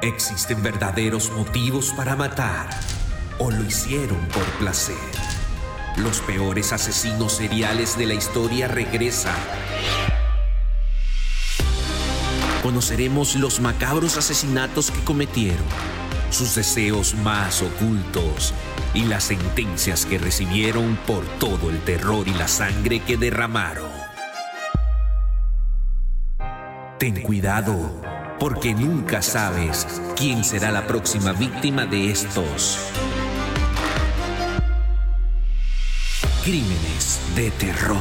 ¿Existen verdaderos motivos para matar o lo hicieron por placer? Los peores asesinos seriales de la historia regresan. Conoceremos los macabros asesinatos que cometieron, sus deseos más ocultos y las sentencias que recibieron por todo el terror y la sangre que derramaron. Ten cuidado porque nunca sabes quién será la próxima víctima de estos crímenes de terror.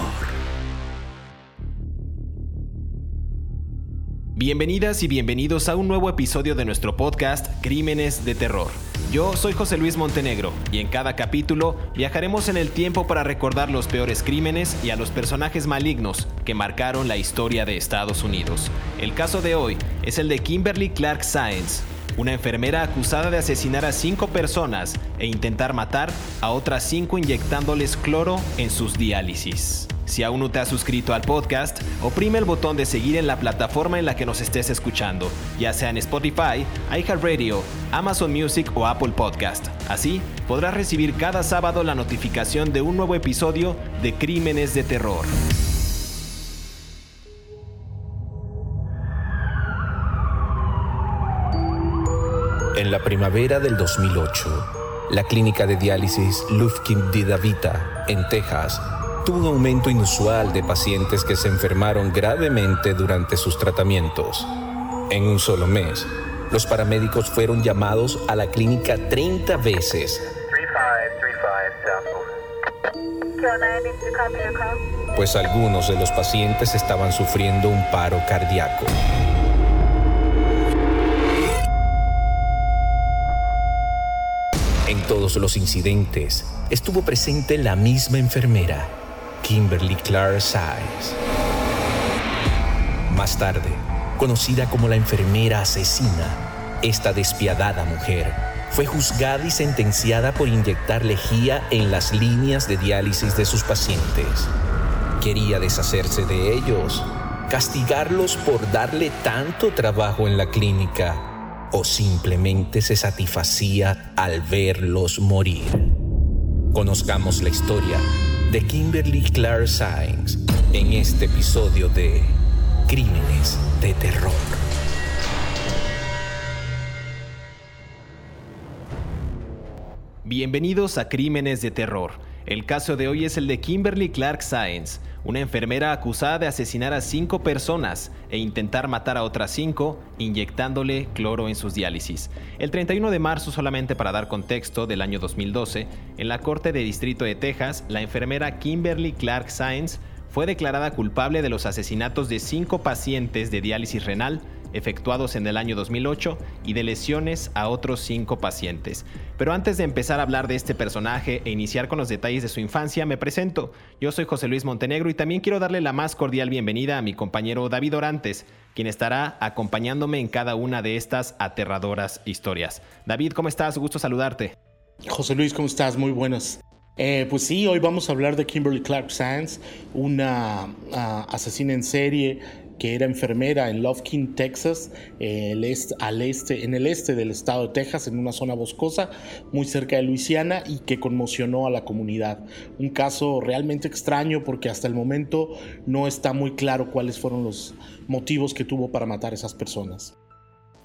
Bienvenidas y bienvenidos a un nuevo episodio de nuestro podcast Crímenes de Terror. Yo soy José Luis Montenegro y en cada capítulo viajaremos en el tiempo para recordar los peores crímenes y a los personajes malignos que marcaron la historia de Estados Unidos. El caso de hoy es el de Kimberly Clark Sáenz, una enfermera acusada de asesinar a cinco personas e intentar matar a otras cinco inyectándoles cloro en sus diálisis. Si aún no te has suscrito al podcast, oprime el botón de seguir en la plataforma en la que nos estés escuchando, ya sea en Spotify, iHeartRadio, Amazon Music o Apple Podcast. Así podrás recibir cada sábado la notificación de un nuevo episodio de Crímenes de Terror. En la primavera del 2008, la clínica de diálisis Lufkin de Davita, en Texas, tuvo un aumento inusual de pacientes que se enfermaron gravemente durante sus tratamientos. En un solo mes, los paramédicos fueron llamados a la clínica 30 veces. Pues algunos de los pacientes estaban sufriendo un paro cardíaco. En todos los incidentes estuvo presente la misma enfermera, Kimberly Clark Size. Más tarde, conocida como la enfermera asesina, esta despiadada mujer fue juzgada y sentenciada por inyectar lejía en las líneas de diálisis de sus pacientes. Quería deshacerse de ellos, castigarlos por darle tanto trabajo en la clínica o simplemente se satisfacía al verlos morir. Conozcamos la historia de Kimberly Clark Sainz en este episodio de Crímenes de Terror. Bienvenidos a Crímenes de Terror. El caso de hoy es el de Kimberly Clark Sáenz, una enfermera acusada de asesinar a cinco personas e intentar matar a otras cinco inyectándole cloro en sus diálisis. El 31 de marzo, solamente para dar contexto, del año 2012, en la Corte de Distrito de Texas, la enfermera Kimberly Clark Sáenz fue declarada culpable de los asesinatos de cinco pacientes de diálisis renal efectuados en el año 2008 y de lesiones a otros cinco pacientes. Pero antes de empezar a hablar de este personaje e iniciar con los detalles de su infancia, me presento. Yo soy José Luis Montenegro y también quiero darle la más cordial bienvenida a mi compañero David Orantes, quien estará acompañándome en cada una de estas aterradoras historias. David, ¿cómo estás? Gusto saludarte. José Luis, ¿cómo estás? Muy buenos. Eh, pues sí, hoy vamos a hablar de Kimberly Clark Sands, una ah, asesina en serie que era enfermera en Lufkin, Texas, al este, en el este del estado de Texas, en una zona boscosa muy cerca de Luisiana y que conmocionó a la comunidad. Un caso realmente extraño porque hasta el momento no está muy claro cuáles fueron los motivos que tuvo para matar a esas personas.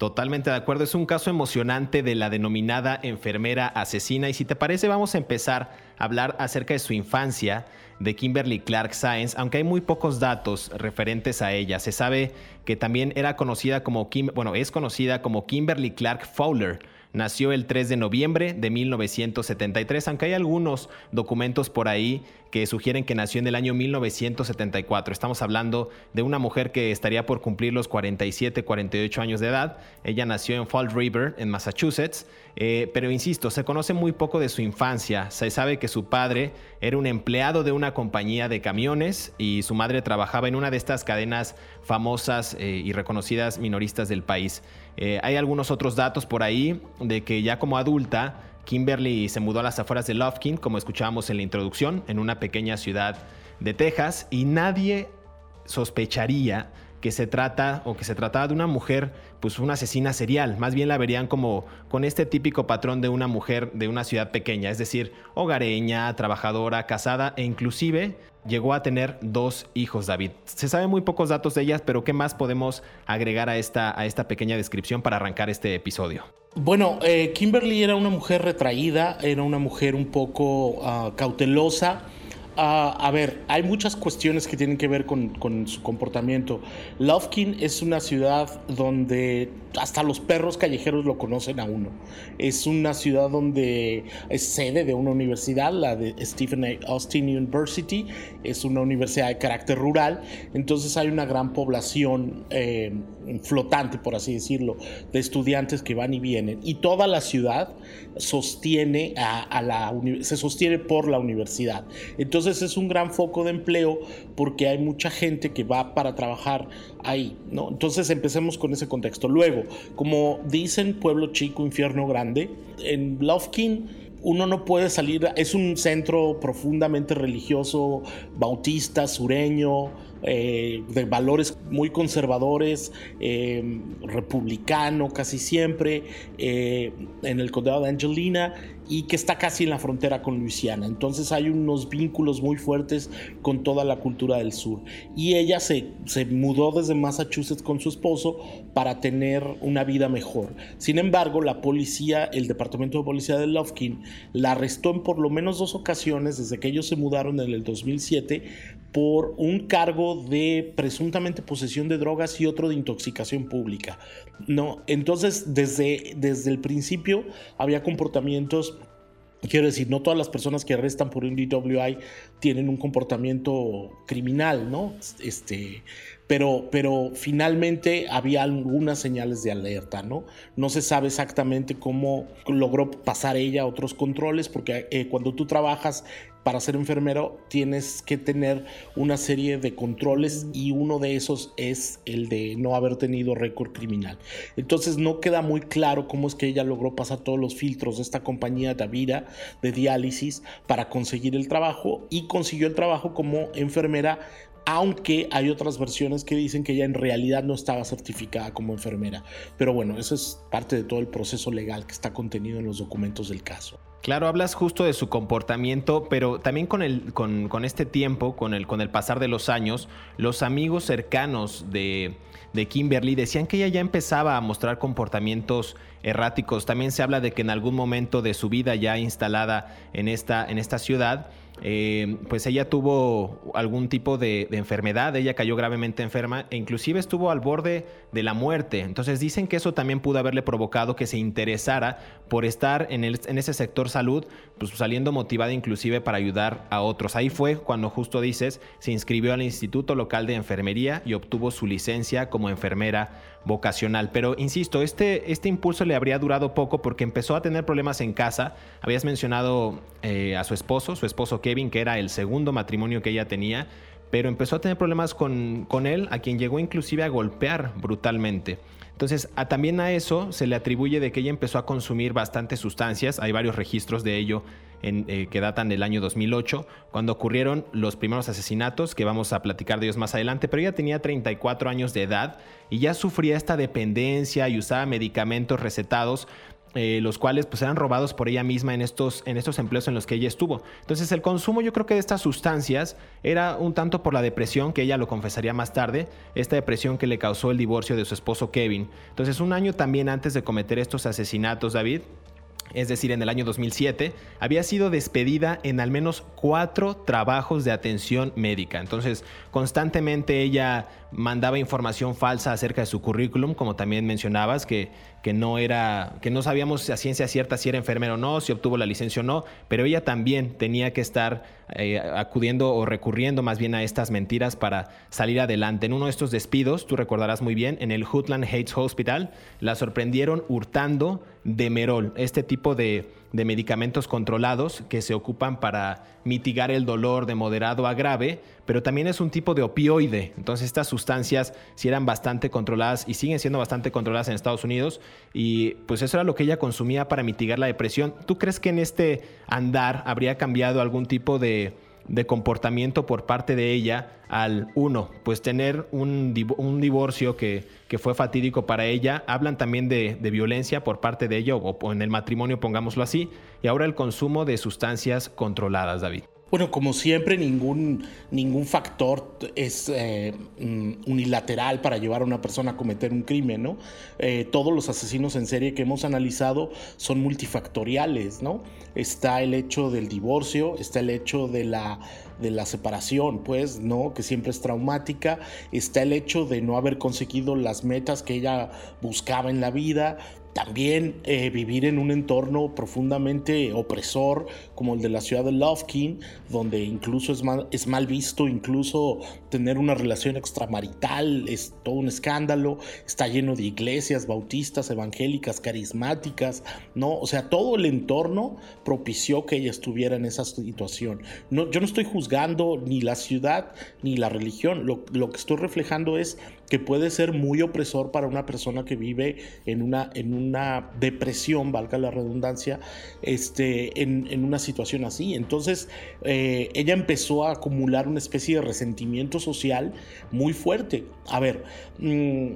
Totalmente de acuerdo, es un caso emocionante de la denominada enfermera asesina y si te parece vamos a empezar a hablar acerca de su infancia de Kimberly Clark Sáenz, aunque hay muy pocos datos referentes a ella. Se sabe que también era conocida como bueno, es conocida como Kimberly Clark Fowler Nació el 3 de noviembre de 1973, aunque hay algunos documentos por ahí que sugieren que nació en el año 1974. Estamos hablando de una mujer que estaría por cumplir los 47, 48 años de edad. Ella nació en Fall River, en Massachusetts, eh, pero insisto, se conoce muy poco de su infancia. Se sabe que su padre era un empleado de una compañía de camiones y su madre trabajaba en una de estas cadenas famosas eh, y reconocidas minoristas del país. Eh, hay algunos otros datos por ahí de que ya como adulta, Kimberly se mudó a las afueras de Lufkin, como escuchábamos en la introducción, en una pequeña ciudad de Texas, y nadie sospecharía que se trata o que se trataba de una mujer, pues una asesina serial. Más bien la verían como con este típico patrón de una mujer de una ciudad pequeña, es decir, hogareña, trabajadora, casada e inclusive llegó a tener dos hijos, David. Se sabe muy pocos datos de ellas, pero ¿qué más podemos agregar a esta, a esta pequeña descripción para arrancar este episodio? Bueno, eh, Kimberly era una mujer retraída, era una mujer un poco ah, cautelosa Ah, a ver, hay muchas cuestiones que tienen que ver con, su comportamiento. Lovekin es una ciudad donde hasta los perros callejeros lo conocen a uno. Es una ciudad donde es sede de una universidad, la de Stephen. Austin University. Es una universidad de carácter rural. Entonces hay una gran población eh, flotante, por así decirlo, de estudiantes que van y vienen. Y toda la ciudad sostiene a, la se sostiene por la universidad. Entonces es un gran foco de empleo porque hay mucha gente que va para trabajar ahí, ¿no? Entonces empecemos con ese contexto. Luego, como dicen pueblo chico, infierno grande, en Lovekin uno no puede salir, es un centro profundamente religioso, bautista, sureño, eh, de valores muy conservadores, eh, republicano casi siempre, eh, en el condado de Angelina y que está casi en la frontera con Luisiana. Entonces hay unos vínculos muy fuertes con toda la cultura del sur. Y ella se, se mudó desde Massachusetts con su esposo para tener una vida mejor. Sin embargo, la policía, el departamento de policía de Lovekin, la arrestó en por lo menos dos ocasiones desde que ellos se mudaron en el 2007 por un cargo de presuntamente posesión de drogas y otro de intoxicación pública. No, entonces desde, desde el principio había comportamientos Quiero decir, no todas las personas que arrestan por un DWI tienen un comportamiento criminal, ¿no? Este, pero, pero finalmente había algunas señales de alerta, ¿no? No se sabe exactamente cómo logró pasar ella otros controles, porque eh, cuando tú trabajas para ser enfermero tienes que tener una serie de controles y uno de esos es el de no haber tenido récord criminal. Entonces no queda muy claro cómo es que ella logró pasar todos los filtros de esta compañía Davira de diálisis para conseguir el trabajo y consiguió el trabajo como enfermera aunque hay otras versiones que dicen que ella en realidad no estaba certificada como enfermera. Pero bueno, eso es parte de todo el proceso legal que está contenido en los documentos del caso. Claro, hablas justo de su comportamiento, pero también con, este tiempo, con el, pasar de los años, los amigos cercanos de, de Kimberly decían que ella ya empezaba a mostrar comportamientos erráticos. También se habla de que en algún momento de su vida ya instalada en esta ciudad, eh, pues ella tuvo algún tipo de, enfermedad, ella cayó gravemente enferma e inclusive estuvo al borde de la muerte. Entonces dicen que eso también pudo haberle provocado que se interesara por estar en, en ese sector salud, pues saliendo motivada inclusive para ayudar a otros. Ahí fue cuando justo dices, se inscribió al Instituto Local de Enfermería y obtuvo su licencia como enfermera vocacional. Pero insisto, este, este impulso le habría durado poco porque empezó a tener problemas en casa. Habías mencionado eh, a su esposo, su esposo Kevin, que era el segundo matrimonio que ella tenía, pero empezó a tener problemas con, con él, a quien llegó inclusive a golpear brutalmente. Entonces, también a eso se le atribuye de que ella empezó a consumir bastantes sustancias. Hay varios registros de ello eh, que datan del año 2008, cuando ocurrieron los primeros asesinatos, que vamos a platicar de ellos más adelante, pero ella tenía 34 años de edad y ya sufría esta dependencia y usaba medicamentos recetados eh, los cuales pues eran robados por ella misma en estos, en estos empleos en los que ella estuvo. Entonces el consumo yo creo que de estas sustancias era un tanto por la depresión, que ella lo confesaría más tarde, esta depresión que le causó el divorcio de su esposo Kevin. Entonces un año también antes de cometer estos asesinatos, David, es decir, en el año 2007, había sido despedida en al menos cuatro trabajos de atención médica. Entonces, constantemente ella mandaba información falsa acerca de su currículum, como también mencionabas, que, que no era, que no sabíamos a ciencia cierta si era enfermera o no, si obtuvo la licencia o no, pero ella también tenía que estar eh, acudiendo o recurriendo más bien a estas mentiras para salir adelante. En uno de estos despidos, tú recordarás muy bien, en el Hoodland Heights Hospital, la sorprendieron hurtando Demerol, este tipo de de medicamentos controlados que se ocupan para mitigar el dolor de moderado a grave, pero también es un tipo de opioide. Entonces estas sustancias sí eran bastante controladas y siguen siendo bastante controladas en Estados Unidos y pues eso era lo que ella consumía para mitigar la depresión. ¿Tú crees que en este andar habría cambiado algún tipo de de comportamiento por parte de ella al uno, pues tener un, divorcio que, que, fue fatídico para ella. Hablan también de, violencia por parte de ella o, en el matrimonio, pongámoslo así. Y ahora el consumo de sustancias controladas, David. Bueno, como siempre, ningún, ningún factor es eh, mm, unilateral para llevar a una persona a cometer un crimen, ¿no? Eh, todos los asesinos en serie que hemos analizado son multifactoriales, ¿no? Está el hecho del divorcio, está el hecho de la, de la separación, pues, ¿no? Que siempre es traumática, está el hecho de no haber conseguido las metas que ella buscaba en la vida, también eh, vivir en un entorno profundamente opresor como el de la ciudad de Lufkin, donde incluso es mal, es mal visto, incluso tener una relación extramarital es todo un escándalo, está lleno de iglesias bautistas, evangélicas, carismáticas, ¿no? O sea, todo el entorno propició que ella estuviera en esa situación. No, yo no estoy juzgando ni la ciudad ni la religión, lo, lo que estoy reflejando es que puede ser muy opresor para una persona que vive en una, en una depresión, valga la redundancia, este, en, una situación así. Entonces, eh, ella empezó a acumular una especie de resentimiento social muy fuerte. A ver, mm,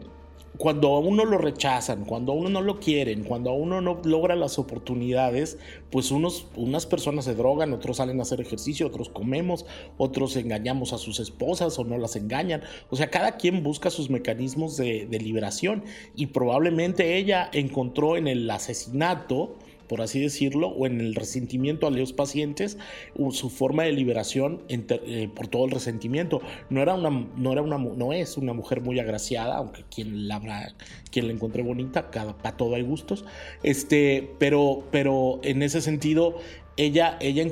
cuando a uno lo rechazan, cuando a uno no lo quieren, cuando a uno no logra las oportunidades, pues unos, unas personas se drogan, otros salen a hacer ejercicio, otros comemos, otros engañamos a sus esposas o no las engañan. O sea, cada quien busca sus mecanismos de, de liberación y probablemente ella encontró en el asesinato por así decirlo, o en el resentimiento a los pacientes, su forma de liberación eh, por todo el resentimiento. No era una, no era una, no es una mujer muy agraciada, aunque quien la quien la encuentre bonita, cada para todo hay gustos. Este, pero, pero en ese sentido, ella, ella,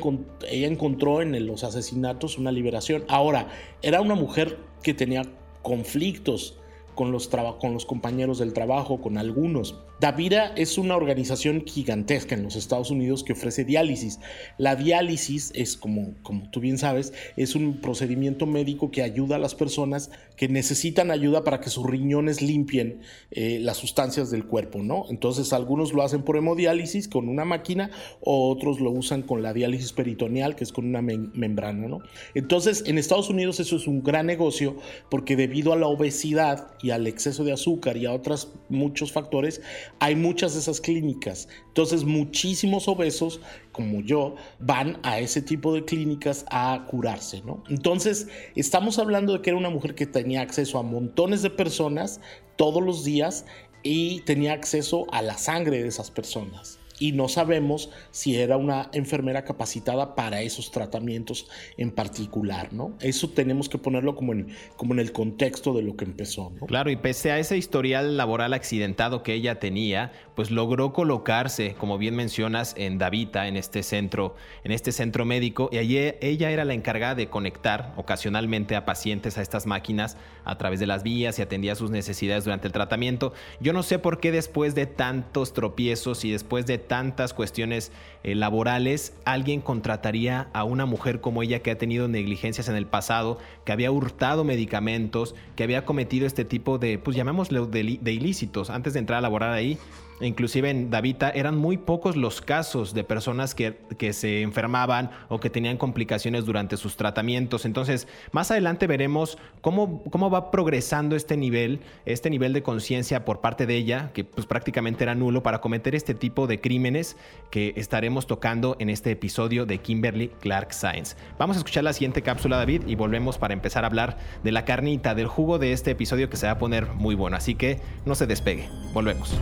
ella encontró en los asesinatos una liberación. Ahora, era una mujer que tenía conflictos con los, con los compañeros del trabajo, con algunos. Davira es una organización gigantesca en los Estados Unidos que ofrece diálisis. La diálisis es, como, como tú bien sabes, es un procedimiento médico que ayuda a las personas que necesitan ayuda para que sus riñones limpien eh, las sustancias del cuerpo, ¿no? Entonces algunos lo hacen por hemodiálisis con una máquina o otros lo usan con la diálisis peritoneal, que es con una membrana, ¿no? Entonces en Estados Unidos eso es un gran negocio porque debido a la obesidad y al exceso de azúcar y a otros muchos factores, hay muchas de esas clínicas. Entonces, muchísimos obesos como yo van a ese tipo de clínicas a curarse, ¿no? Entonces, estamos hablando de que era una mujer que tenía acceso a montones de personas todos los días y tenía acceso a la sangre de esas personas y no sabemos si era una enfermera capacitada para esos tratamientos en particular, ¿no? Eso tenemos que ponerlo como en, como en el contexto de lo que empezó, ¿no? Claro, y pese a ese historial laboral accidentado que ella tenía, pues logró colocarse, como bien mencionas, en Davita, en este centro, en este centro médico, y allí ella era la encargada de conectar ocasionalmente a pacientes a estas máquinas a través de las vías y atendía sus necesidades durante el tratamiento. Yo no sé por qué después de tantos tropiezos y después de tantas cuestiones eh, laborales, alguien contrataría a una mujer como ella que ha tenido negligencias en el pasado, que había hurtado medicamentos, que había cometido este tipo de, pues llamémoslo de, de ilícitos antes de entrar a laborar ahí inclusive en Davita eran muy pocos los casos de personas que, que, se enfermaban o que tenían complicaciones durante sus tratamientos. Entonces, más adelante veremos cómo, cómo va progresando este nivel, este nivel de conciencia por parte de ella, que pues prácticamente era nulo para cometer este tipo de crímenes que estaremos tocando en este episodio de Kimberly Clark Science. Vamos a escuchar la siguiente cápsula, David, y volvemos para empezar a hablar de la carnita, del jugo de este episodio que se va a poner muy bueno. Así que no se despegue. Volvemos.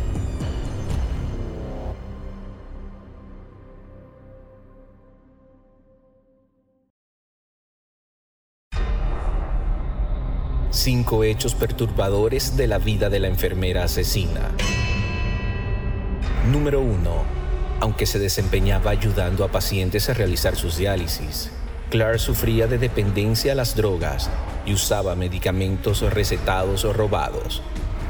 Cinco hechos perturbadores de la vida de la enfermera asesina. Número 1. Aunque se desempeñaba ayudando a pacientes a realizar sus diálisis, Clark sufría de dependencia a las drogas y usaba medicamentos recetados o robados.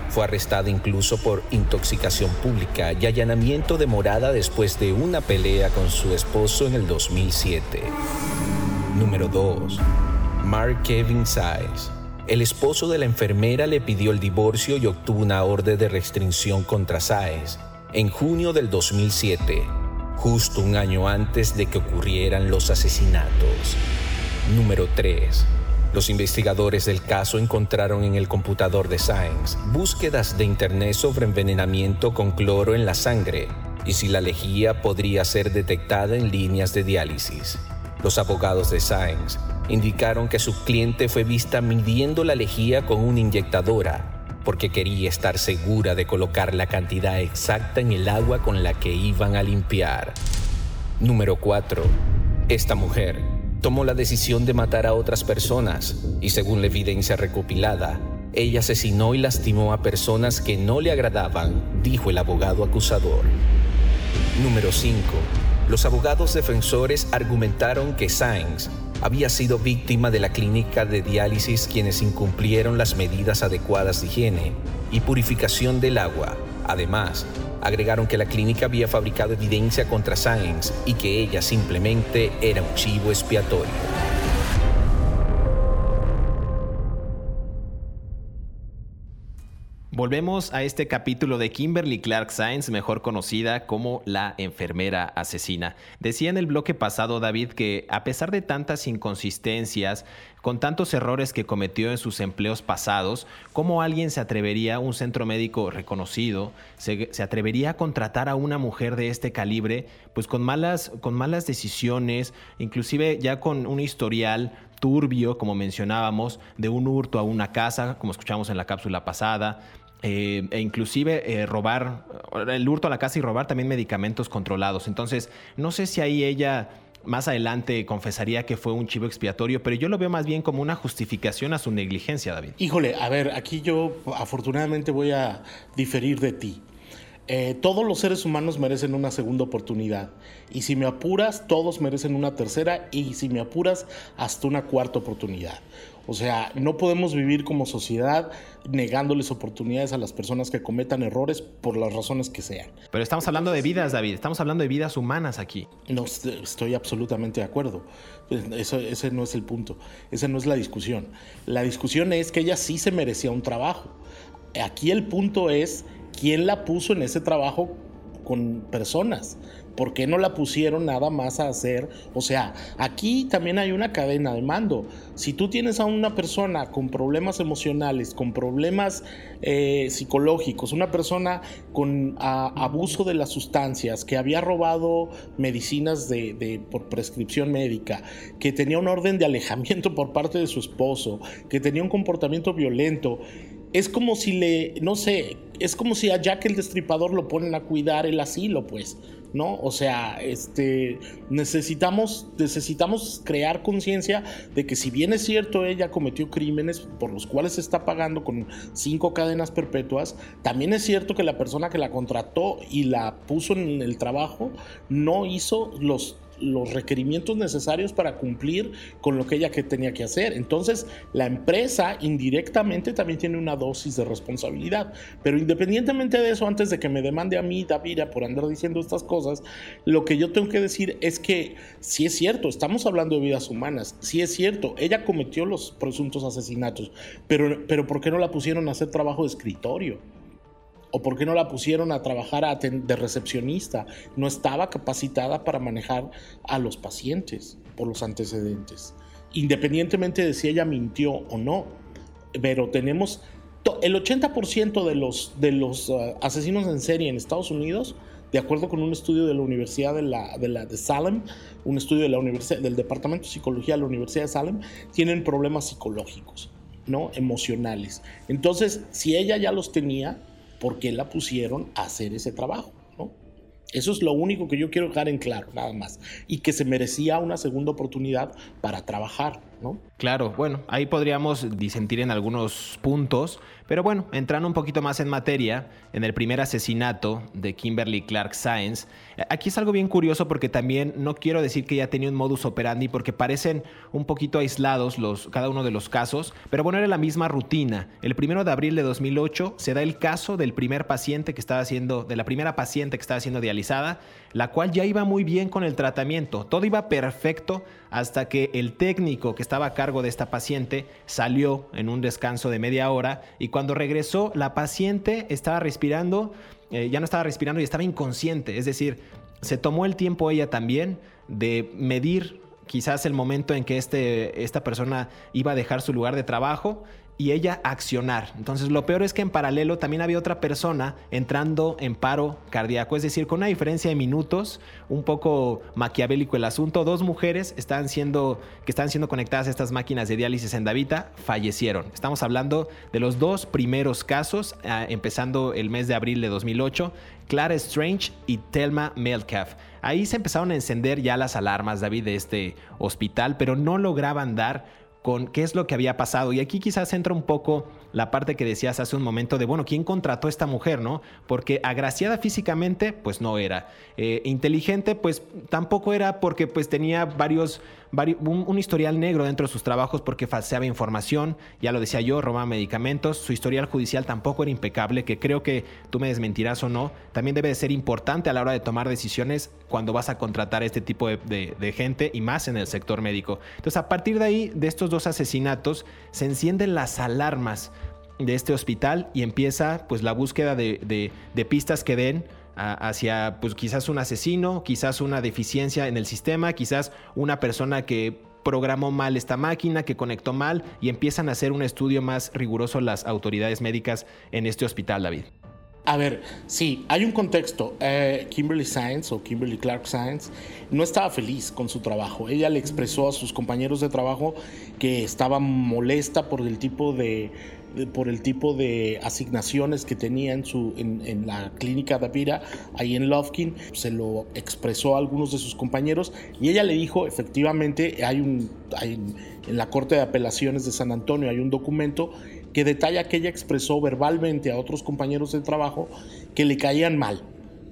Fue arrestada incluso por intoxicación pública y allanamiento de morada después de una pelea con su esposo en el 2007. Número 2. Mark Kevin Size el esposo de la enfermera le pidió el divorcio y obtuvo una orden de restricción contra Saez en junio del 2007, justo un año antes de que ocurrieran los asesinatos. Número 3. Los investigadores del caso encontraron en el computador de Sáenz búsquedas de internet sobre envenenamiento con cloro en la sangre y si la lejía podría ser detectada en líneas de diálisis. Los abogados de Sáenz indicaron que su cliente fue vista midiendo la lejía con una inyectadora porque quería estar segura de colocar la cantidad exacta en el agua con la que iban a limpiar. Número 4. Esta mujer tomó la decisión de matar a otras personas y según la evidencia recopilada, ella asesinó y lastimó a personas que no le agradaban, dijo el abogado acusador. Número 5. Los abogados defensores argumentaron que Sainz había sido víctima de la clínica de diálisis quienes incumplieron las medidas adecuadas de higiene y purificación del agua. Además, agregaron que la clínica había fabricado evidencia contra Sainz y que ella simplemente era un chivo expiatorio. Volvemos a este capítulo de Kimberly Clark Sainz, mejor conocida como la enfermera asesina. Decía en el bloque pasado David que a pesar de tantas inconsistencias, con tantos errores que cometió en sus empleos pasados, ¿cómo alguien se atrevería, un centro médico reconocido, se, atrevería a contratar a una mujer de este calibre, pues con malas, con malas decisiones, inclusive ya con un historial turbio, como mencionábamos, de un hurto a una casa, como escuchamos en la cápsula pasada, eh, e inclusive eh, robar, el hurto a la casa y robar también medicamentos controlados. Entonces, no sé si ahí ella más adelante confesaría que fue un chivo expiatorio, pero yo lo veo más bien como una justificación a su negligencia, David. Híjole, a ver, aquí yo afortunadamente voy a diferir de ti. Eh, todos los seres humanos merecen una segunda oportunidad. Y si me apuras, todos merecen una tercera y si me apuras, hasta una cuarta oportunidad. O sea, no podemos vivir como sociedad negándoles oportunidades a las personas que cometan errores por las razones que sean. Pero estamos hablando de vidas, David. Estamos hablando de vidas humanas aquí. No, estoy absolutamente de acuerdo. Eso, ese no es el punto. Esa no es la discusión. La discusión es que ella sí se merecía un trabajo. Aquí el punto es quién la puso en ese trabajo con personas. ¿Por qué no la pusieron nada más a hacer? O sea, aquí también hay una cadena de mando. Si tú tienes a una persona con problemas emocionales, con problemas eh, psicológicos, una persona con abuso de las sustancias, que había robado medicinas de, por prescripción médica, que tenía un orden de alejamiento por parte de su esposo, que tenía un comportamiento violento, es como si le, no sé, es como si a Jack el Destripador lo ponen a cuidar el asilo, pues. ¿no? O sea, este, necesitamos, necesitamos crear conciencia de que si bien es cierto ella cometió crímenes por los cuales se está pagando con cinco cadenas perpetuas, también es cierto que la persona que la contrató y la puso en el trabajo no hizo los los requerimientos necesarios para cumplir con lo que ella que tenía que hacer. Entonces, la empresa indirectamente también tiene una dosis de responsabilidad. Pero independientemente de eso, antes de que me demande a mí, Davira, por andar diciendo estas cosas, lo que yo tengo que decir es que si es cierto, estamos hablando de vidas humanas, si es cierto, ella cometió los presuntos asesinatos, pero, pero ¿por qué no la pusieron a hacer trabajo de escritorio? ¿O por qué no la pusieron a trabajar de recepcionista? No estaba capacitada para manejar a los pacientes por los antecedentes. Independientemente de si ella mintió o no. Pero tenemos el 80% de los, de los uh, asesinos en serie en Estados Unidos, de acuerdo con un estudio de la Universidad de, la, de, la, de Salem, un estudio de la universidad, del Departamento de Psicología de la Universidad de Salem, tienen problemas psicológicos, ¿no? emocionales. Entonces, si ella ya los tenía, por qué la pusieron a hacer ese trabajo. ¿no? Eso es lo único que yo quiero dejar en claro, nada más. Y que se merecía una segunda oportunidad para trabajar, Claro, bueno, ahí podríamos disentir en algunos puntos, pero bueno, entrando un poquito más en materia, en el primer asesinato de Kimberly Clark Sáenz, aquí es algo bien curioso porque también no quiero decir que ya tenía un modus operandi porque parecen un poquito aislados los, cada uno de los casos, pero bueno, era la misma rutina. El primero de abril de 2008 se da el caso del primer paciente que estaba haciendo, de la primera paciente que estaba siendo dializada, la cual ya iba muy bien con el tratamiento, todo iba perfecto hasta que el técnico que estaba a cargo de esta paciente salió en un descanso de media hora y cuando regresó la paciente estaba respirando, eh, ya no estaba respirando y estaba inconsciente, es decir, se tomó el tiempo ella también de medir quizás el momento en que este, esta persona iba a dejar su lugar de trabajo y ella accionar. Entonces lo peor es que en paralelo también había otra persona entrando en paro cardíaco, es decir, con una diferencia de minutos, un poco maquiavélico el asunto, dos mujeres están siendo, que están siendo conectadas a estas máquinas de diálisis en Davita fallecieron. Estamos hablando de los dos primeros casos, ah, empezando el mes de abril de 2008, Clara Strange y Thelma Melcalf. Ahí se empezaron a encender ya las alarmas, David, de este hospital, pero no lograban dar con qué es lo que había pasado. Y aquí quizás entra un poco la parte que decías hace un momento de, bueno, ¿quién contrató a esta mujer, no? Porque agraciada físicamente, pues no era. Eh, inteligente, pues tampoco era porque pues tenía varios, un, historial negro dentro de sus trabajos porque falseaba información, ya lo decía yo, robaba medicamentos. Su historial judicial tampoco era impecable, que creo que tú me desmentirás o no. También debe de ser importante a la hora de tomar decisiones cuando vas a contratar a este tipo de, gente y más en el sector médico. Entonces, a partir de ahí, de estos dos asesinatos, se encienden las alarmas de este hospital y empieza pues la búsqueda de, pistas que den hacia pues quizás un asesino, quizás una deficiencia en el sistema, quizás una persona que programó mal esta máquina, que conectó mal y empiezan a hacer un estudio más riguroso las autoridades médicas en este hospital, David. A ver, sí, hay un contexto. Eh, Kimberly Science o Kimberly Clark Science no estaba feliz con su trabajo. Ella le expresó a sus compañeros de trabajo que estaba molesta por el tipo de por el tipo de asignaciones que tenía en, su, en, la clínica Davira, ahí en Lofkin, se lo expresó a algunos de sus compañeros y ella le dijo, efectivamente, hay un, en la Corte de Apelaciones de San Antonio hay un documento que detalla que ella expresó verbalmente a otros compañeros de trabajo que le caían mal,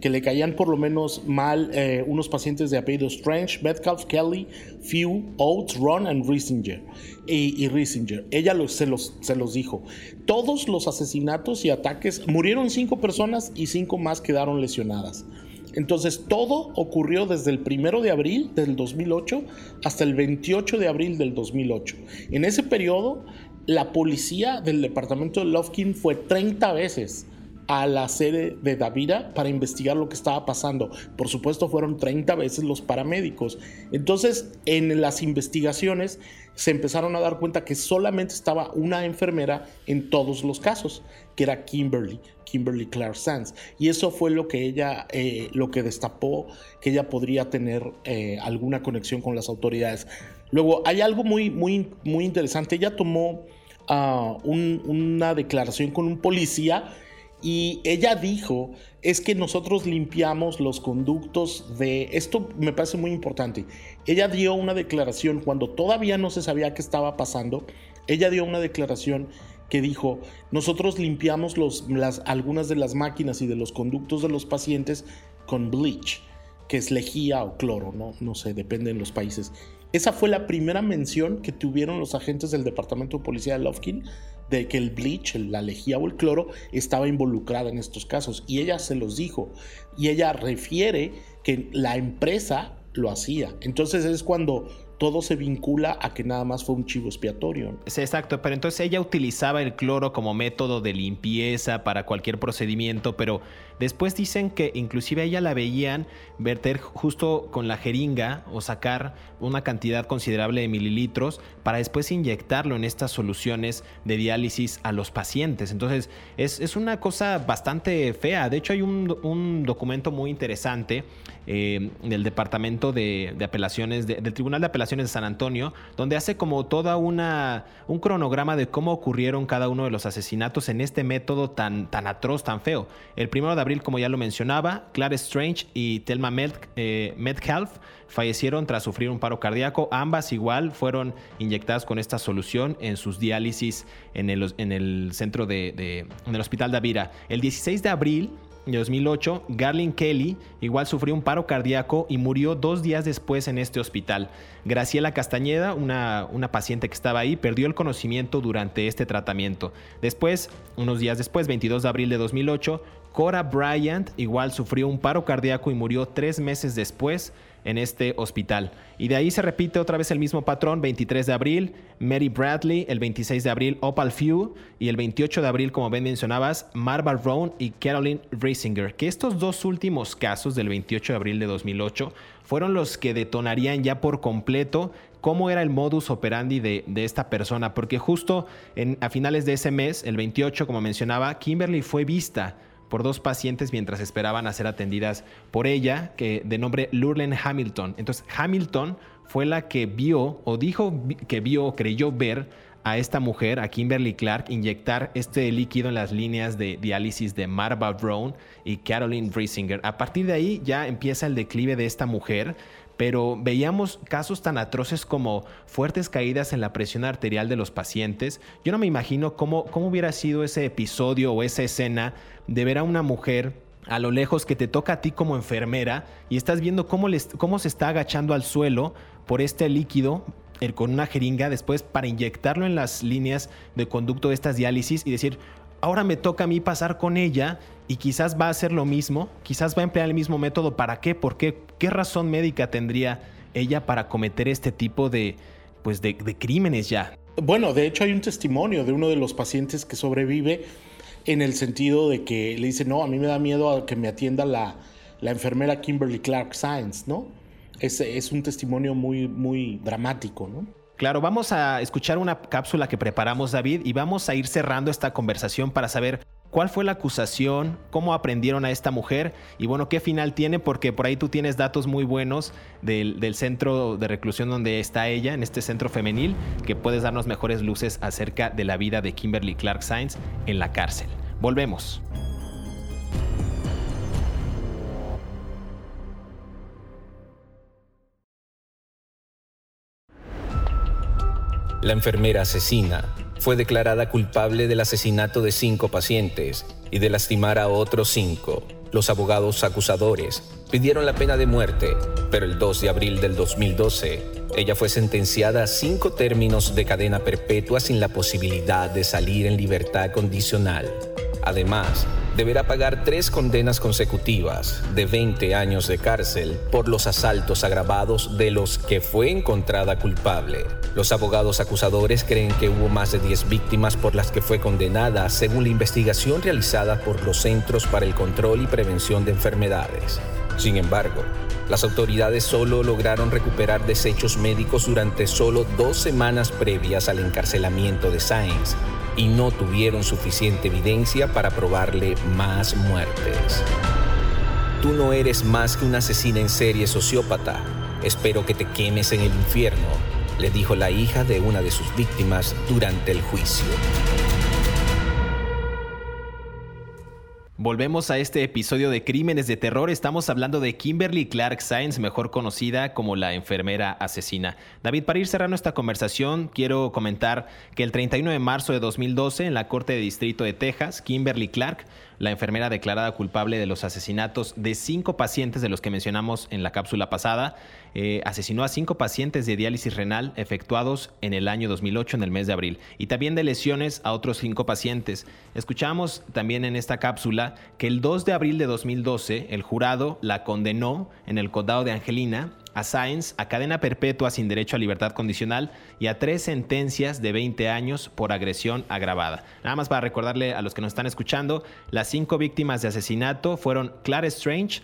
que le caían por lo menos mal eh, unos pacientes de apellido Strange, Metcalf, Kelly, Few, Oates, Ron and Riesinger. Y, Riesinger. Ella se, los, se los dijo. Todos los asesinatos y ataques, murieron cinco personas y cinco más quedaron lesionadas. Entonces todo ocurrió desde el primero de abril del 2008 hasta el 28 de abril del 2008. En ese periodo, la policía del departamento de Lofkin fue 30 veces a la sede de Davira para investigar lo que estaba pasando. Por supuesto, fueron 30 veces los paramédicos. Entonces, en las investigaciones se empezaron a dar cuenta que solamente estaba una enfermera en todos los casos, que era Kimberly, Kimberly Clark Sands. Y eso fue lo que ella, eh, lo que destapó que ella podría tener eh, alguna conexión con las autoridades. Luego, hay algo muy, muy, muy interesante. Ella tomó ah, una declaración con un policía y ella dijo, es que nosotros limpiamos los conductos de... Esto me parece muy importante. Ella dio una declaración cuando todavía no se sabía qué estaba pasando. Ella dio una declaración que dijo, nosotros limpiamos las, algunas de las máquinas y de los conductos de los pacientes con bleach, que es lejía o cloro, no, no sé, depende en los países. Esa fue la primera mención que tuvieron los agentes del Departamento de Policía de Lofkin de que el bleach, la lejía o el cloro estaba involucrada en estos casos. Y ella se los dijo. Y ella refiere que la empresa lo hacía. Entonces es cuando todo se vincula a que nada más fue un chivo expiatorio. Sí, exacto, pero entonces ella utilizaba el cloro como método de limpieza para cualquier procedimiento, pero después dicen que inclusive ella la veían verter justo con la jeringa o sacar una cantidad considerable de mililitros para después inyectarlo en estas soluciones de diálisis a los pacientes. Entonces es, una cosa bastante fea. De hecho hay un, documento muy interesante eh, del Departamento de, Apelaciones, del Tribunal de Apelaciones de San Antonio, donde hace como toda una un cronograma de cómo ocurrieron cada uno de los asesinatos en este método tan, tan atroz, tan feo. El primero de abril, como ya lo mencionaba, Clara Strange y Thelma eh, Metcalf fallecieron tras sufrir un paro cardíaco. Ambas igual fueron inyectadas con esta solución en sus diálisis en el, en el centro de, en el hospital de Avira. El 16 de abril en 2008, Garlin Kelly igual sufrió un paro cardíaco y murió dos días después en este hospital. Graciela Castañeda, una, una, paciente que estaba ahí, perdió el conocimiento durante este tratamiento. Después, unos días después, 22 de abril de 2008, Cora Bryant igual sufrió un paro cardíaco y murió tres meses después en este hospital. Y de ahí se repite otra vez el mismo patrón, 23 de abril, Mary Bradley, el 26 de abril, Opal Few, y el 28 de abril, como bien mencionabas, Marva Roan y Caroline Reisinger, que estos dos últimos casos del 28 de abril de 2008 fueron los que detonarían ya por completo cómo era el modus operandi de, esta persona, porque justo a finales de ese mes, el 28, como mencionaba, Kimberly fue vista por dos pacientes mientras esperaban a ser atendidas por ella, que de nombre Lurlen Hamilton. Entonces Hamilton fue la que vio o dijo que vio o creyó ver a esta mujer, a Kimberly Clark, inyectar este líquido en las líneas de diálisis de Marva Brown y Caroline Riesinger. A partir de ahí ya empieza el declive de esta mujer pero veíamos casos tan atroces como fuertes caídas en la presión arterial de los pacientes. Yo no me imagino cómo, cómo hubiera sido ese episodio o esa escena de ver a una mujer a lo lejos que te toca a ti como enfermera y estás viendo cómo, cómo se está agachando al suelo por este líquido con una jeringa después para inyectarlo en las líneas de conducto de estas diálisis y decir, ahora me toca a mí pasar con ella y quizás va a hacer lo mismo, quizás va a emplear el mismo método. ¿Para qué? ¿Por qué? ¿Qué razón médica tendría ella para cometer este tipo de, pues de, crímenes ya? Bueno, de hecho hay un testimonio de uno de los pacientes que sobrevive en el sentido de que le dice, no, a mí me da miedo a que me atienda la, la enfermera Kimberly Clark Science, ¿no? Es, es un testimonio muy, muy dramático, ¿no? Claro, vamos a escuchar una cápsula que preparamos David y vamos a ir cerrando esta conversación para saber cuál fue la acusación, cómo aprendieron a esta mujer y bueno, qué final tiene, porque por ahí tú tienes datos muy buenos del, del, centro de reclusión donde está ella, en este centro femenil, que puedes darnos mejores luces acerca de la vida de Kimberly Clark Sainz en la cárcel. Volvemos. La enfermera asesina fue declarada culpable del asesinato de cinco pacientes y de lastimar a otros cinco. Los abogados acusadores pidieron la pena de muerte, pero el 2 de abril del 2012, ella fue sentenciada a cinco términos de cadena perpetua sin la posibilidad de salir en libertad condicional. Además, deberá pagar tres condenas consecutivas de 20 años de cárcel por los asaltos agravados de los que fue encontrada culpable. Los abogados acusadores creen que hubo más de 10 víctimas por las que fue condenada, según la investigación realizada por los Centros para el Control y Prevención de Enfermedades. Sin embargo, las autoridades solo lograron recuperar desechos médicos durante solo dos semanas previas al encarcelamiento de Sainz y no tuvieron suficiente evidencia para probarle más muertes. Tú no eres más que una asesina en serie sociópata. Espero que te quemes en el infierno, le dijo la hija de una de sus víctimas durante el juicio. Volvemos a este episodio de Crímenes de Terror. Estamos hablando de Kimberly Clark Sainz, mejor conocida como la enfermera asesina. David, para ir cerrando esta conversación, quiero comentar que el 31 de marzo de 2012, en la Corte de Distrito de Texas, Kimberly Clark la enfermera declarada culpable de los asesinatos de cinco pacientes de los que mencionamos en la cápsula pasada. Eh, asesinó a cinco pacientes de diálisis renal efectuados en el año 2008, en el mes de abril, y también de lesiones a otros cinco pacientes. Escuchamos también en esta cápsula que el 2 de abril de 2012 el jurado la condenó en el condado de Angelina a Sáenz a cadena perpetua sin derecho a libertad condicional y a tres sentencias de 20 años por agresión agravada. Nada más para recordarle a los que nos están escuchando, las cinco víctimas de asesinato fueron Clara Strange,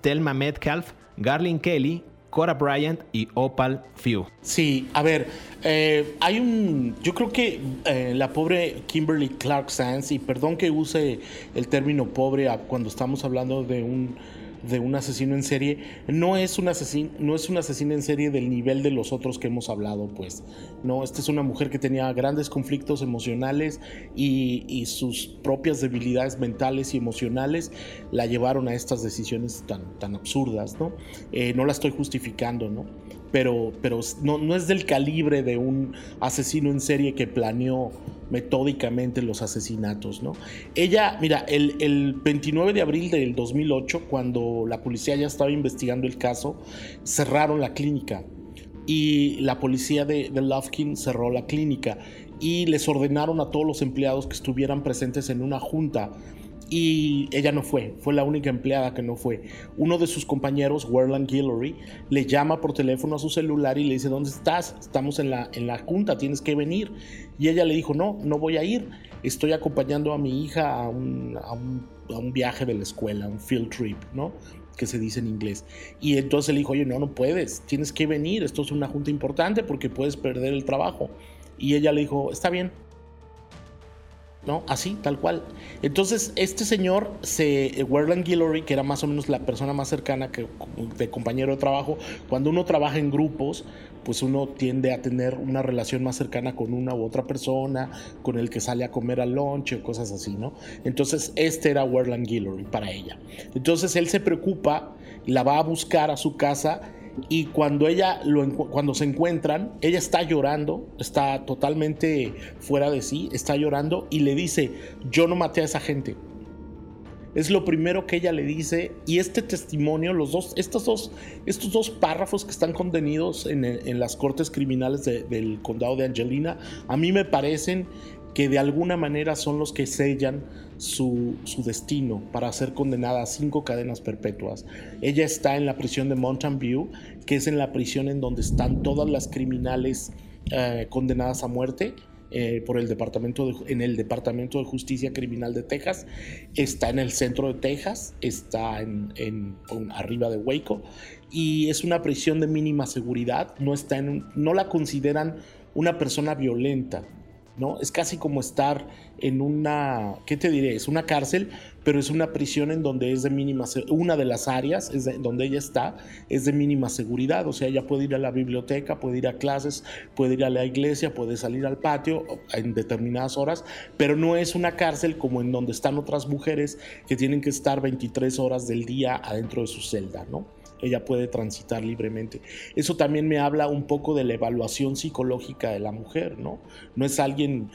Thelma Metcalf, Garlin Kelly, Cora Bryant y Opal Few. Sí, a ver, eh, hay un. Yo creo que eh, la pobre Kimberly Clark Sands, y perdón que use el término pobre cuando estamos hablando de un de un asesino en serie, no es un asesino, no es un asesino en serie del nivel de los otros que hemos hablado, pues. No, esta es una mujer que tenía grandes conflictos emocionales y, sus propias debilidades mentales y emocionales la llevaron a estas decisiones tan, tan absurdas, ¿no? Eh, no la estoy justificando, ¿no? Pero, pero no, no es del calibre de un asesino en serie que planeó metódicamente los asesinatos, ¿no? Ella, mira, el, 29 de abril del 2008, cuando la policía ya estaba investigando el caso, cerraron la clínica y la policía de, de Lufkin cerró la clínica y les ordenaron a todos los empleados que estuvieran presentes en una junta y ella no fue, fue la única empleada que no fue. Uno de sus compañeros, Werland Guillory, le llama por teléfono a su celular y le dice, ¿dónde estás? Estamos en la, en la junta, tienes que venir. Y ella le dijo, no, no voy a ir, estoy acompañando a mi hija a un, a un, a un viaje de la escuela, un field trip, ¿no? que se dice en inglés. Y entonces le dijo, oye, no, no puedes, tienes que venir, esto es una junta importante porque puedes perder el trabajo. Y ella le dijo, está bien, ¿no? Así, tal cual. Entonces, este señor, se, Werland Guillory, que era más o menos la persona más cercana que, de compañero de trabajo, cuando uno trabaja en grupos, pues uno tiende a tener una relación más cercana con una u otra persona, con el que sale a comer al lunch o cosas así, ¿no? Entonces, este era Werland Guillory para ella. Entonces, él se preocupa, la va a buscar a su casa y cuando ella lo, cuando se encuentran, ella está llorando, está totalmente fuera de sí, está llorando y le dice, yo no maté a esa gente. Es lo primero que ella le dice y este testimonio, los dos, estos dos, estos dos párrafos que están contenidos en, las cortes criminales del condado de Angelina, a mí me parecen que de alguna manera son los que sellan su, destino para ser condenada a cinco cadenas perpetuas. Ella está en la prisión de Mountain View, que es en la prisión en donde están todas las criminales eh, condenadas a muerte. Eh, por el departamento de, en el Departamento de Justicia Criminal de Texas, está en el centro de Texas, está en, arriba de Waco y es una prisión de mínima seguridad, no, está en no la consideran una persona violenta, ¿no? Es casi como estar en una, ¿qué te diré? Es una cárcel, pero es una prisión en donde es de mínima, una de las áreas es donde ella está es de mínima seguridad, o sea, ella puede ir a la biblioteca, puede ir a clases, puede ir a la iglesia, puede salir al patio en determinadas horas, pero no es una cárcel como en donde están otras mujeres que tienen que estar 23 horas del día adentro de su celda, ¿no? Ella puede transitar libremente. Eso también me habla un poco de la evaluación psicológica de la mujer, ¿no? No es alguien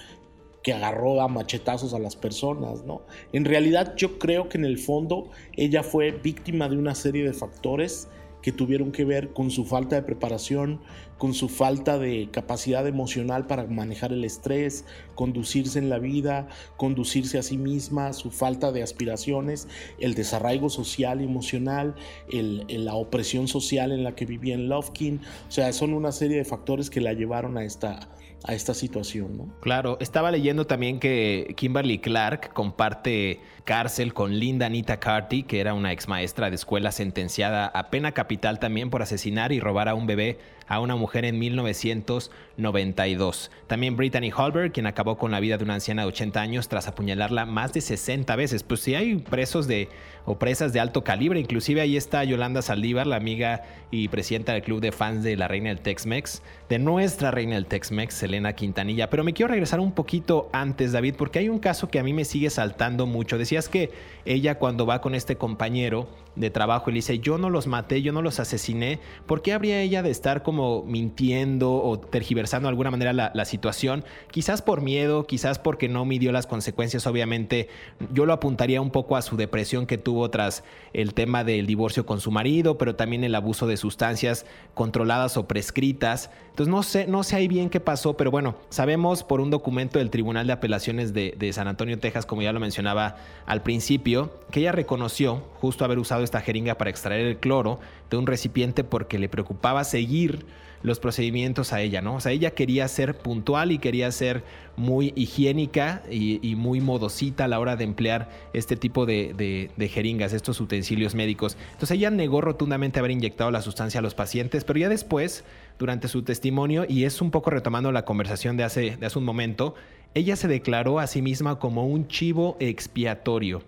que agarró a machetazos a las personas, ¿no? En realidad yo creo que en el fondo ella fue víctima de una serie de factores que tuvieron que ver con su falta de preparación, con su falta de capacidad emocional para manejar el estrés, conducirse en la vida, conducirse a sí misma, su falta de aspiraciones, el desarraigo social y emocional, la opresión social en la que vivía en Lovekin. O sea, son una serie de factores que la llevaron a esta, a esta situación. ¿no? Claro, estaba leyendo también que Kimberly Clark comparte cárcel con Linda Anita Carty, que era una ex maestra de escuela sentenciada a pena capital también por asesinar y robar a un bebé a una mujer en 1992. También Brittany Holberg, quien acabó con la vida de una anciana de 80 años tras apuñalarla más de 60 veces. Pues si hay presos de o presas de alto calibre, inclusive ahí está Yolanda Saldívar, la amiga y presidenta del club de fans de la reina del Tex-Mex, de nuestra reina del Tex-Mex, Selena Quintanilla. Pero me quiero regresar un poquito antes, David, porque hay un caso que a mí me sigue saltando mucho. Decías que ella cuando va con este compañero de trabajo y le dice, yo no los maté, yo no los asesiné, ¿por qué habría ella de estar como mintiendo o tergiversando de alguna manera la, situación? Quizás por miedo, quizás porque no midió las consecuencias, obviamente. Yo lo apuntaría un poco a su depresión que tuvo tras el tema del divorcio con su marido, pero también el abuso de sustancias controladas o prescritas. Entonces no sé, no sé ahí bien qué pasó, pero bueno, sabemos por un documento del Tribunal de Apelaciones de, de San Antonio, Texas, como ya lo mencionaba al principio, que ella reconoció justo haber usado esta jeringa para extraer el cloro de un recipiente porque le preocupaba seguir los procedimientos a ella, ¿no? O sea, ella quería ser puntual y quería ser muy higiénica y, muy modosita a la hora de emplear este tipo de, de, jeringas, estos utensilios médicos. Entonces ella negó rotundamente haber inyectado la sustancia a los pacientes, pero ya después, durante su testimonio, y es un poco retomando la conversación de hace, de hace un momento, ella se declaró a sí misma como un chivo expiatorio.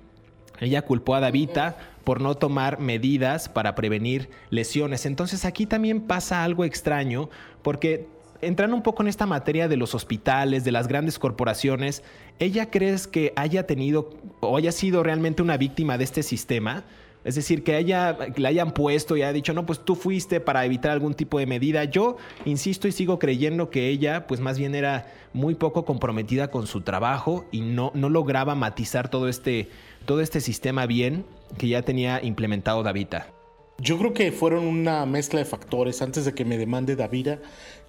Ella culpó a Davita por no tomar medidas para prevenir lesiones. Entonces aquí también pasa algo extraño porque entrando un poco en esta materia de los hospitales, de las grandes corporaciones, ¿ella crees que haya tenido o haya sido realmente una víctima de este sistema? Es decir, que haya, le hayan puesto y haya dicho, no, pues tú fuiste para evitar algún tipo de medida. Yo insisto y sigo creyendo que ella, pues más bien era muy poco comprometida con su trabajo y no, no lograba matizar todo este todo este sistema bien que ya tenía implementado Davita. Yo creo que fueron una mezcla de factores. Antes de que me demande Davira,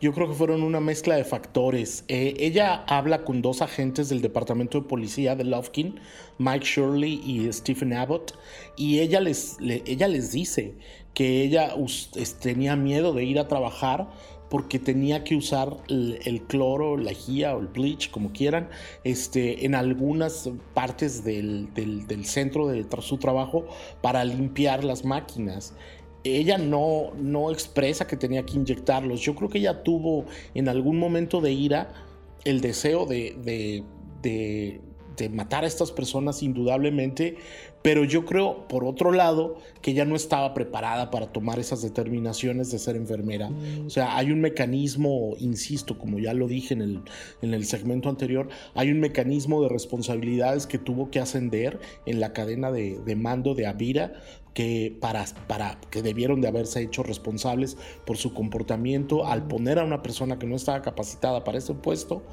yo creo que fueron una mezcla de factores. Eh, ella habla con dos agentes del departamento de policía de Lofkin, Mike Shirley y Stephen Abbott, y ella les, ella les dice que ella tenía miedo de ir a trabajar porque tenía que usar el, cloro, la guía o el bleach, como quieran, este, en algunas partes del, centro de su trabajo para limpiar las máquinas. Ella no, no expresa que tenía que inyectarlos. Yo creo que ella tuvo en algún momento de ira el deseo de, de matar a estas personas indudablemente, pero yo creo, por otro lado, que ella no estaba preparada para tomar esas determinaciones de ser enfermera. O sea, hay un mecanismo, insisto, como ya lo dije en el, en el segmento anterior, hay un mecanismo de responsabilidades que tuvo que ascender en la cadena de, de mando de Avira que, para, para, que debieron de haberse hecho responsables por su comportamiento al poner a una persona que no estaba capacitada para ese puesto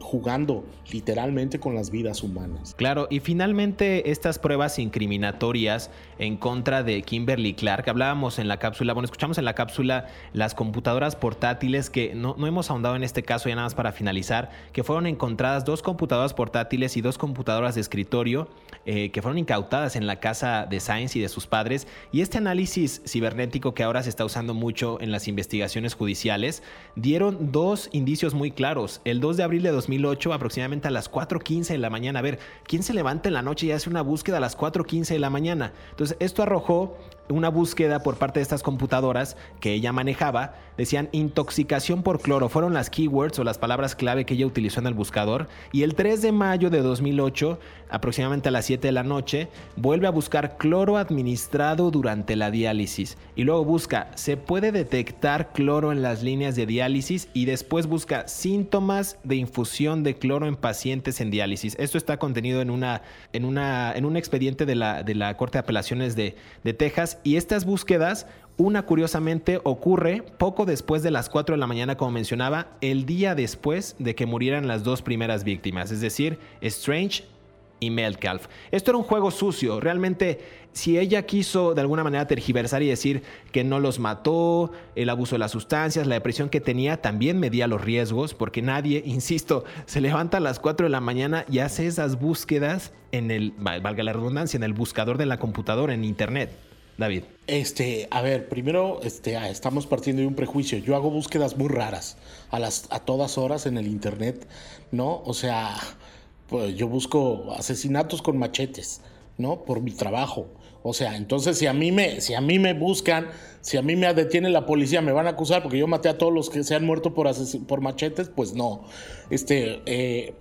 jugando literalmente con las vidas humanas. Claro, y finalmente estas pruebas incriminatorias en contra de Kimberly Clark, hablábamos en la cápsula, bueno, escuchamos en la cápsula las computadoras portátiles que no, no hemos ahondado en este caso ya nada más para finalizar, que fueron encontradas dos computadoras portátiles y dos computadoras de escritorio eh, que fueron incautadas en la casa de Science y de sus padres, y este análisis cibernético que ahora se está usando mucho en las investigaciones judiciales, dieron dos indicios muy claros. El 2 de abril de 2008, aproximadamente a las 4.15 de la mañana. A ver, ¿quién se levanta en la noche y hace una búsqueda a las 4.15 de la mañana? Entonces, esto arrojó una búsqueda por parte de estas computadoras que ella manejaba, decían intoxicación por cloro, fueron las keywords o las palabras clave que ella utilizó en el buscador, y el 3 de mayo de 2008, aproximadamente a las 7 de la noche, vuelve a buscar cloro administrado durante la diálisis, y luego busca, ¿se puede detectar cloro en las líneas de diálisis? Y después busca síntomas de infusión de cloro en pacientes en diálisis. Esto está contenido en, una, en, una, en un expediente de la, de la Corte de Apelaciones de, de Texas, y estas búsquedas, una curiosamente ocurre poco después de las 4 de la mañana, como mencionaba, el día después de que murieran las dos primeras víctimas, es decir, Strange y Melcalf. Esto era un juego sucio, realmente si ella quiso de alguna manera tergiversar y decir que no los mató, el abuso de las sustancias, la depresión que tenía, también medía los riesgos, porque nadie, insisto, se levanta a las 4 de la mañana y hace esas búsquedas en el, valga la redundancia, en el buscador de la computadora, en Internet. David. Este, a ver, primero este, ah, estamos partiendo de un prejuicio. Yo hago búsquedas muy raras a, las, a todas horas en el internet, ¿no? O sea, pues yo busco asesinatos con machetes, ¿no? Por mi trabajo. O sea, entonces si a mí me, si a mí me buscan, si a mí me detiene la policía, me van a acusar porque yo maté a todos los que se han muerto por, machetes, pues no. Este, eh,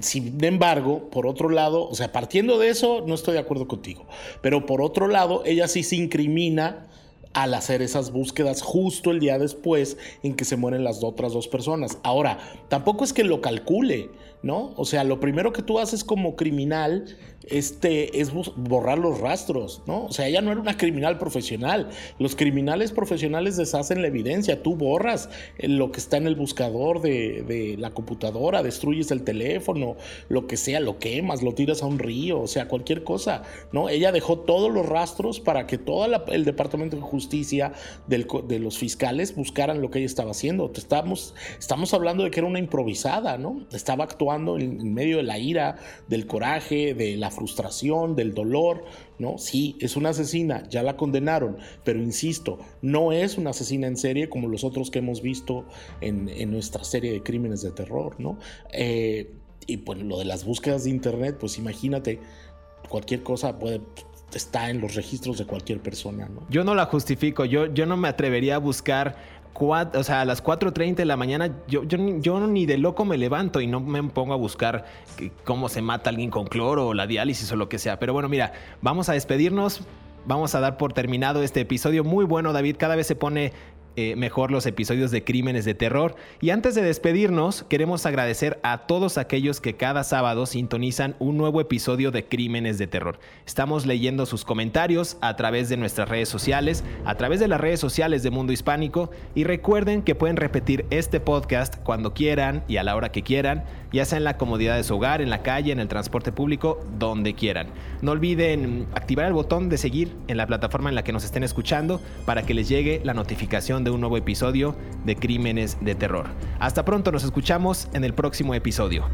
sin embargo, por otro lado, o sea, partiendo de eso, no estoy de acuerdo contigo. Pero por otro lado, ella sí se incrimina al hacer esas búsquedas justo el día después en que se mueren las otras dos personas. Ahora, tampoco es que lo calcule, ¿no? O sea, lo primero que tú haces como criminal este, es borrar los rastros, ¿no? O sea, ella no era una criminal profesional. Los criminales profesionales deshacen la evidencia. Tú borras lo que está en el buscador de, la computadora, destruyes el teléfono, lo que sea, lo quemas, lo tiras a un río, o sea, cualquier cosa, ¿no? Ella dejó todos los rastros para que todo el Departamento de Justicia de los fiscales buscaran lo que ella estaba haciendo. Estamos, estamos hablando de que era una improvisada, ¿no? Estaba actuando en medio de la ira, del coraje, de la frustración, del dolor, ¿no? Sí, es una asesina, ya la condenaron, pero insisto, no es una asesina en serie como los otros que hemos visto en, nuestra serie de crímenes de terror, ¿no? Eh, y pues lo de las búsquedas de internet, pues imagínate, cualquier cosa puede está en los registros de cualquier persona, ¿no? Yo no la justifico, yo, yo no me atrevería a buscar o sea, a las 4.30 de la mañana, yo, yo, yo, ni de loco me levanto y no me pongo a buscar cómo se mata alguien con cloro o la diálisis o lo que sea. Pero bueno, mira, vamos a despedirnos. Vamos a dar por terminado este episodio muy bueno, David. Cada vez se pone eh, mejor los episodios de Crímenes de Terror. Y antes de despedirnos, queremos agradecer a todos aquellos que cada sábado sintonizan un nuevo episodio de Crímenes de Terror. Estamos leyendo sus comentarios a través de nuestras redes sociales, a través de las redes sociales de Mundo Hispánico y recuerden que pueden repetir este podcast cuando quieran y a la hora que quieran, ya sea en la comodidad de su hogar, en la calle, en el transporte público, donde quieran. No olviden activar el botón de seguir en la plataforma en la que nos estén escuchando para que les llegue la notificación de un nuevo episodio de Crímenes de Terror. Hasta pronto, nos escuchamos en el próximo episodio.